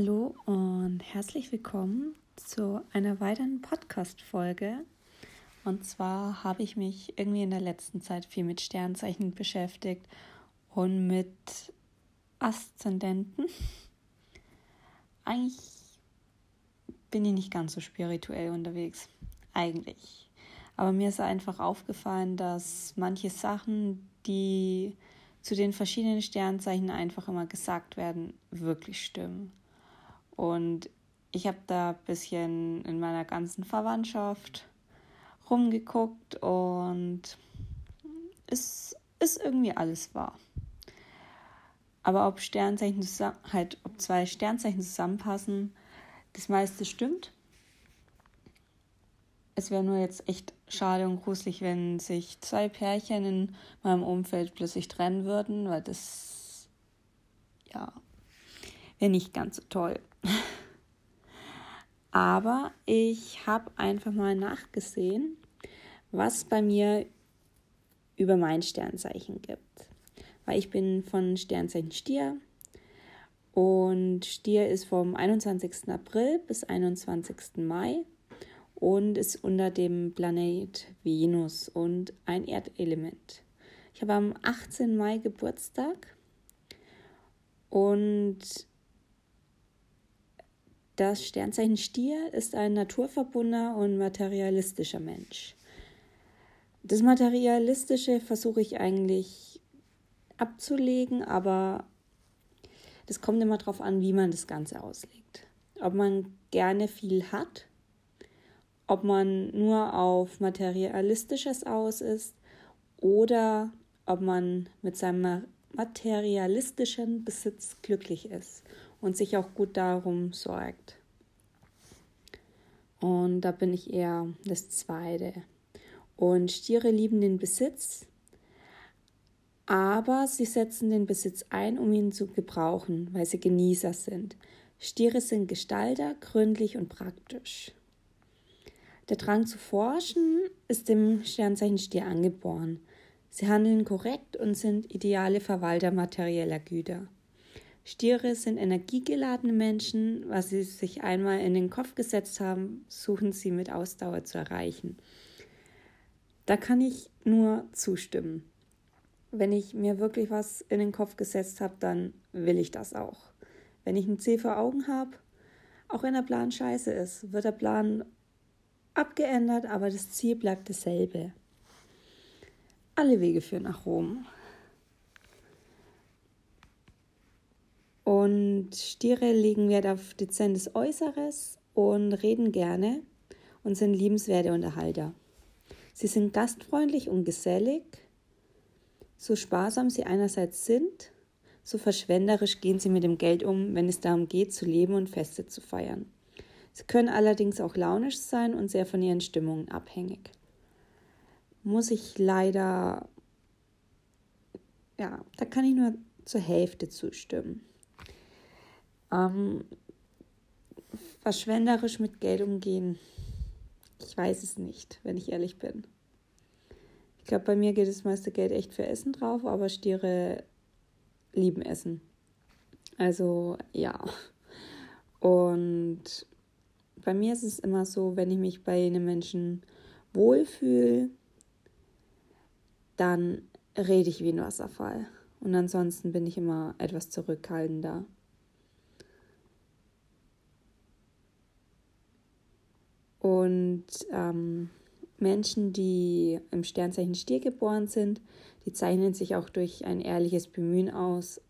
Hallo und herzlich willkommen zu einer weiteren Podcast-Folge. Und zwar habe ich mich irgendwie in der letzten Zeit viel mit Sternzeichen beschäftigt und mit Aszendenten. Eigentlich bin ich nicht ganz so spirituell unterwegs. Eigentlich. Aber mir ist einfach aufgefallen, dass manche Sachen, die zu den verschiedenen Sternzeichen einfach immer gesagt werden, wirklich stimmen. Und ich habe da ein bisschen in meiner ganzen Verwandtschaft rumgeguckt und es ist irgendwie alles wahr. Aber ob Sternzeichen halt, ob zwei Sternzeichen zusammenpassen, das meiste stimmt. Es wäre nur jetzt echt schade und gruselig, wenn sich zwei Pärchen in meinem Umfeld plötzlich trennen würden, weil das ja wäre nicht ganz so toll. Aber ich habe einfach mal nachgesehen, was bei mir über mein Sternzeichen gibt. Weil ich bin von Sternzeichen Stier und Stier ist vom 21. April bis 21. Mai und ist unter dem Planet Venus und ein Erdelement. Ich habe am 18. Mai Geburtstag und das Sternzeichen Stier ist ein naturverbundener und materialistischer Mensch. Das Materialistische versuche ich eigentlich abzulegen, aber das kommt immer darauf an, wie man das Ganze auslegt. Ob man gerne viel hat, ob man nur auf Materialistisches aus ist oder ob man mit seinem materialistischen Besitz glücklich ist und sich auch gut darum sorgt. Und da bin ich eher das Zweite. Und Stiere lieben den Besitz, aber sie setzen den Besitz ein, um ihn zu gebrauchen, weil sie Genießer sind. Stiere sind Gestalter, gründlich und praktisch. Der Drang zu forschen ist dem Sternzeichen Stier angeboren. Sie handeln korrekt und sind ideale Verwalter materieller Güter. Stiere sind energiegeladene Menschen. Was sie sich einmal in den Kopf gesetzt haben, suchen sie mit Ausdauer zu erreichen. Da kann ich nur zustimmen. Wenn ich mir wirklich was in den Kopf gesetzt habe, dann will ich das auch. Wenn ich ein Ziel vor Augen habe, auch wenn der Plan scheiße ist, wird der Plan abgeändert, aber das Ziel bleibt dasselbe. Alle Wege führen nach Rom. Und Stiere legen Wert auf dezentes Äußeres und reden gerne und sind liebenswerte Unterhalter. Sie sind gastfreundlich und gesellig. So sparsam sie einerseits sind, so verschwenderisch gehen sie mit dem Geld um, wenn es darum geht, zu leben und Feste zu feiern. Sie können allerdings auch launisch sein und sehr von ihren Stimmungen abhängig. Muss ich leider, ja, da kann ich nur zur Hälfte zustimmen. Ähm, verschwenderisch mit Geld umgehen. Ich weiß es nicht, wenn ich ehrlich bin. Ich glaube, bei mir geht das meiste Geld echt für Essen drauf, aber Stiere lieben Essen. Also ja. Und bei mir ist es immer so, wenn ich mich bei einem Menschen wohlfühle, dann rede ich wie ein Wasserfall. Und ansonsten bin ich immer etwas zurückhaltender. Und ähm, Menschen, die im Sternzeichen Stier geboren sind, die zeichnen sich auch durch ein ehrliches Bemühen aus,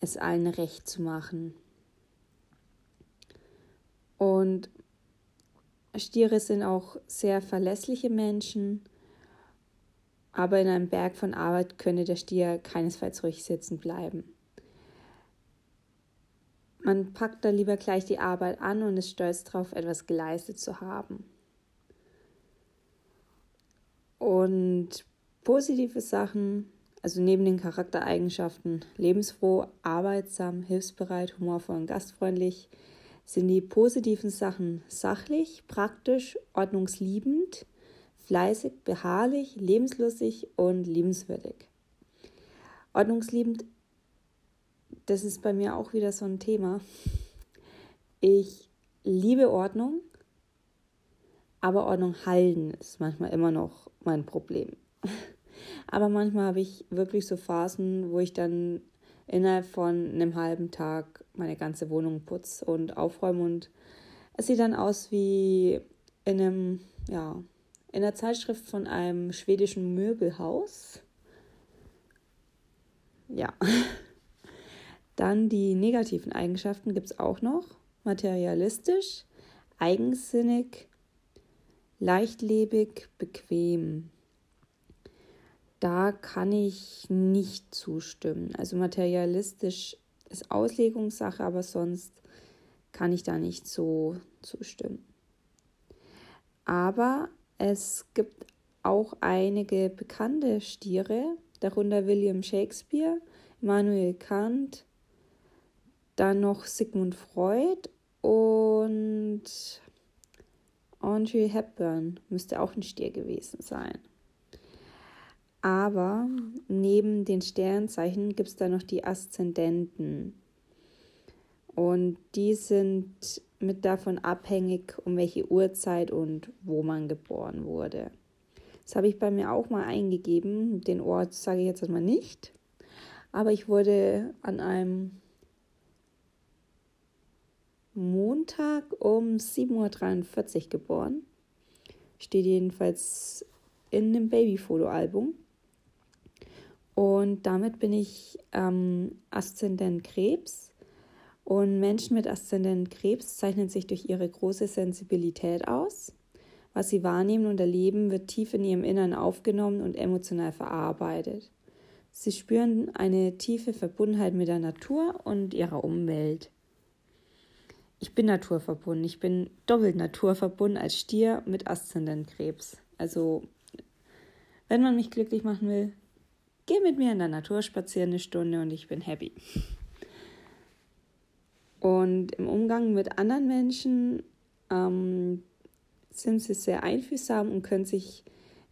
es allen recht zu machen. Und Stiere sind auch sehr verlässliche Menschen, aber in einem Berg von Arbeit könne der Stier keinesfalls ruhig sitzen bleiben. Man packt da lieber gleich die Arbeit an und ist stolz darauf, etwas geleistet zu haben. Und positive Sachen, also neben den Charaktereigenschaften lebensfroh, arbeitsam, hilfsbereit, humorvoll und gastfreundlich, sind die positiven Sachen sachlich, praktisch, ordnungsliebend, fleißig, beharrlich, lebenslustig und liebenswürdig. Ordnungsliebend das ist bei mir auch wieder so ein Thema. ich liebe Ordnung, aber Ordnung halten ist manchmal immer noch mein Problem. Aber manchmal habe ich wirklich so Phasen, wo ich dann innerhalb von einem halben Tag meine ganze Wohnung putze und aufräume und es sieht dann aus wie in einem, ja, in der Zeitschrift von einem schwedischen Möbelhaus. Ja. Dann die negativen Eigenschaften gibt es auch noch. Materialistisch, eigensinnig, leichtlebig, bequem. Da kann ich nicht zustimmen. Also materialistisch ist Auslegungssache, aber sonst kann ich da nicht so zustimmen. Aber es gibt auch einige bekannte Stiere, darunter William Shakespeare, Immanuel Kant, dann noch Sigmund Freud und Audrey Hepburn müsste auch ein Stier gewesen sein. Aber neben den Sternzeichen gibt es da noch die Aszendenten. Und die sind mit davon abhängig, um welche Uhrzeit und wo man geboren wurde. Das habe ich bei mir auch mal eingegeben. Den Ort sage ich jetzt erstmal nicht. Aber ich wurde an einem Montag um 7.43 Uhr geboren. Steht jedenfalls in dem Babyfoto-Album. Und damit bin ich ähm, Aszendent Krebs. Und Menschen mit Aszendent Krebs zeichnen sich durch ihre große Sensibilität aus. Was sie wahrnehmen und erleben, wird tief in ihrem Innern aufgenommen und emotional verarbeitet. Sie spüren eine tiefe Verbundenheit mit der Natur und ihrer Umwelt. Ich bin naturverbunden. Ich bin doppelt naturverbunden als Stier mit Aszendent Krebs. Also, wenn man mich glücklich machen will, geh mit mir in der Natur spazieren eine Stunde und ich bin happy. Und im Umgang mit anderen Menschen ähm, sind sie sehr einfühlsam und können sich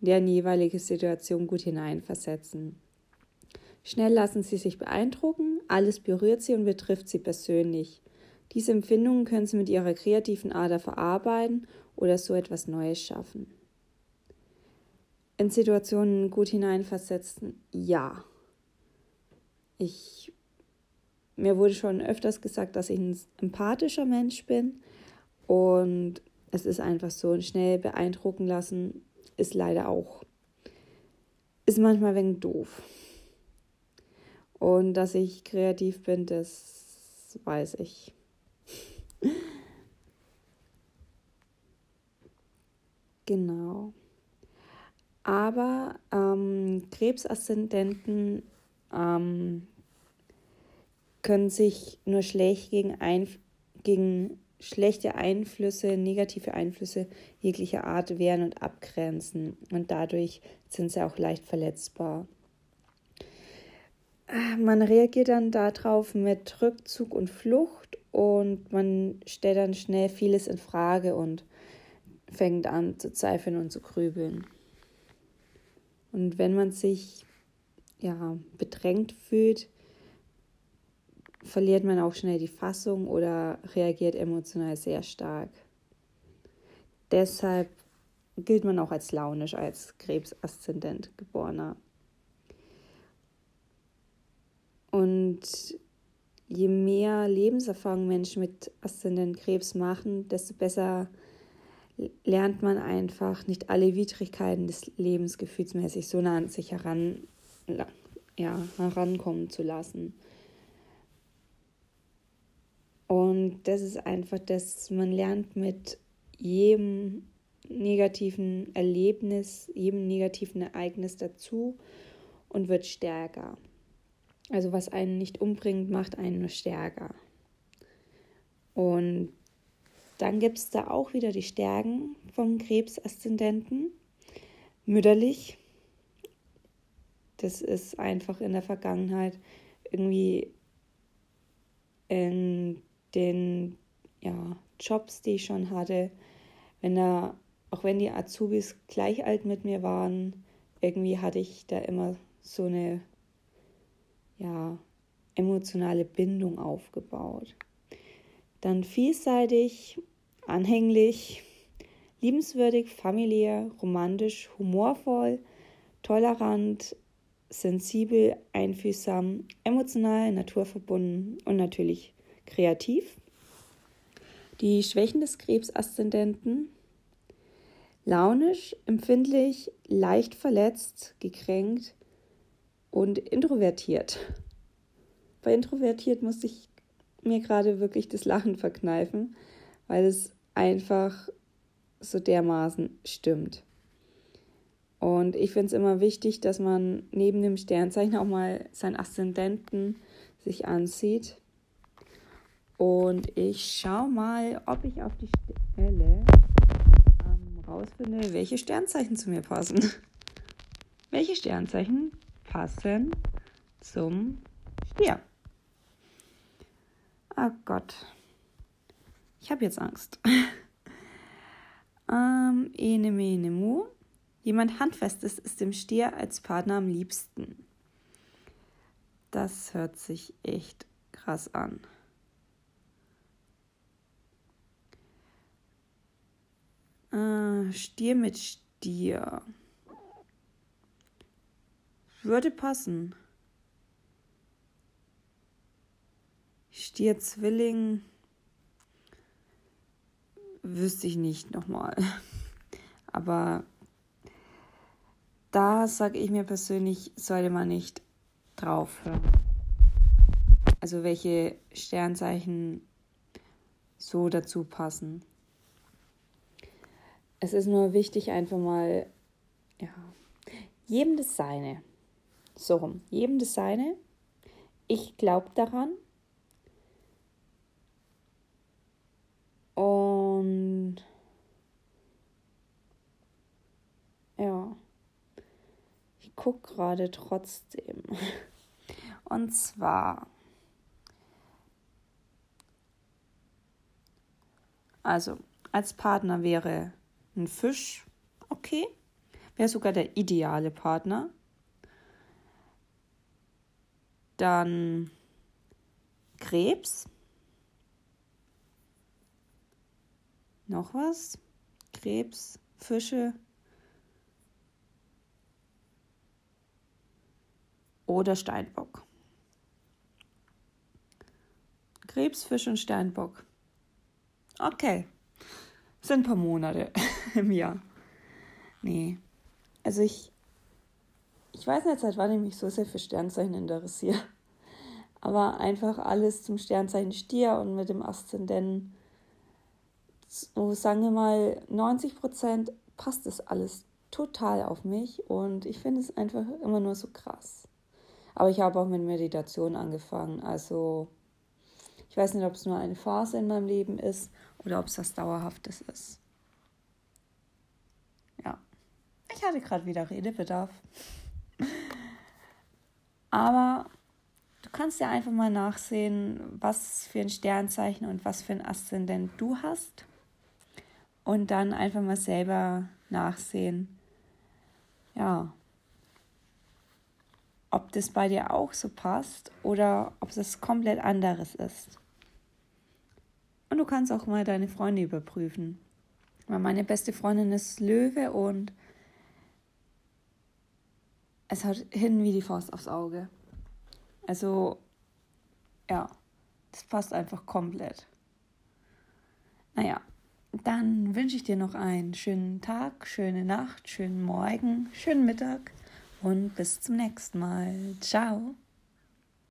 in deren jeweilige Situation gut hineinversetzen. Schnell lassen sie sich beeindrucken, alles berührt sie und betrifft sie persönlich. Diese Empfindungen können sie mit ihrer kreativen Ader verarbeiten oder so etwas Neues schaffen. In Situationen gut hineinversetzen, ja. Ich mir wurde schon öfters gesagt, dass ich ein empathischer Mensch bin und es ist einfach so schnell beeindrucken lassen ist leider auch ist manchmal ein wenig doof. Und dass ich kreativ bin, das weiß ich. Genau. Aber ähm, Krebsaszendenten ähm, können sich nur schlecht gegen, Einf gegen schlechte Einflüsse, negative Einflüsse jeglicher Art wehren und abgrenzen. Und dadurch sind sie auch leicht verletzbar. Man reagiert dann darauf mit Rückzug und Flucht und man stellt dann schnell vieles in Frage und fängt an zu zweifeln und zu grübeln. Und wenn man sich ja bedrängt fühlt, verliert man auch schnell die Fassung oder reagiert emotional sehr stark. Deshalb gilt man auch als launisch, als Krebsaszendent geborener. Und je mehr Lebenserfahrung Menschen mit Aszendent Krebs machen, desto besser lernt man einfach nicht alle Widrigkeiten des Lebens gefühlsmäßig so nah an sich heran, ja, herankommen zu lassen. Und das ist einfach, dass man lernt mit jedem negativen Erlebnis, jedem negativen Ereignis dazu und wird stärker. Also was einen nicht umbringt, macht einen nur stärker. Und dann gibt es da auch wieder die Stärken vom Krebsaszendenten. Mütterlich. Das ist einfach in der Vergangenheit irgendwie in den ja, Jobs, die ich schon hatte, wenn da, auch wenn die Azubis gleich alt mit mir waren, irgendwie hatte ich da immer so eine ja, emotionale Bindung aufgebaut. Dann vielseitig, anhänglich, liebenswürdig, familiär, romantisch, humorvoll, tolerant, sensibel, einfühlsam, emotional, naturverbunden und natürlich kreativ. Die Schwächen des Krebsaszendenten launisch, empfindlich, leicht verletzt, gekränkt und introvertiert. Bei introvertiert musste ich mir gerade wirklich das Lachen verkneifen, weil es einfach so dermaßen stimmt. Und ich finde es immer wichtig, dass man neben dem Sternzeichen auch mal seinen Aszendenten sich ansieht. Und ich schaue mal, ob ich auf die Stelle ähm, rausfinde, welche Sternzeichen zu mir passen. welche Sternzeichen passen zum Stier? Oh Gott. Ich habe jetzt Angst. ähm, ene, mene, mu. Jemand Handfestes ist dem Stier als Partner am liebsten. Das hört sich echt krass an. Äh, Stier mit Stier. Würde passen. Stier Zwilling. Wüsste ich nicht nochmal. Aber da sage ich mir persönlich, sollte man nicht drauf hören. Also welche Sternzeichen so dazu passen. Es ist nur wichtig, einfach mal, ja, jedem das Seine. So rum, jedem das Seine. Ich glaube daran. Und ja gucke gerade trotzdem. Und zwar, also als Partner wäre ein Fisch okay, wäre sogar der ideale Partner. Dann Krebs. Noch was? Krebs, Fische, oder Steinbock. Krebs, Fisch und Steinbock. Okay. Sind ein paar Monate im Jahr. Nee. Also ich, ich weiß nicht, seit wann ich mich so sehr für Sternzeichen interessiere. Aber einfach alles zum Sternzeichen Stier und mit dem Aszendenten, so sagen wir mal, 90 Prozent passt das alles total auf mich und ich finde es einfach immer nur so krass. Aber ich habe auch mit Meditation angefangen. Also ich weiß nicht, ob es nur eine Phase in meinem Leben ist oder ob es was Dauerhaftes ist. Ja, ich hatte gerade wieder Redebedarf. Aber du kannst ja einfach mal nachsehen, was für ein Sternzeichen und was für ein Aszendent du hast. Und dann einfach mal selber nachsehen, ja, ob das bei dir auch so passt oder ob es komplett anderes ist. Und du kannst auch mal deine Freunde überprüfen. Weil meine beste Freundin ist Löwe und es hat hin wie die Faust aufs Auge. Also, ja, das passt einfach komplett. Naja, dann wünsche ich dir noch einen schönen Tag, schöne Nacht, schönen Morgen, schönen Mittag und bis zum nächsten Mal. Ciao.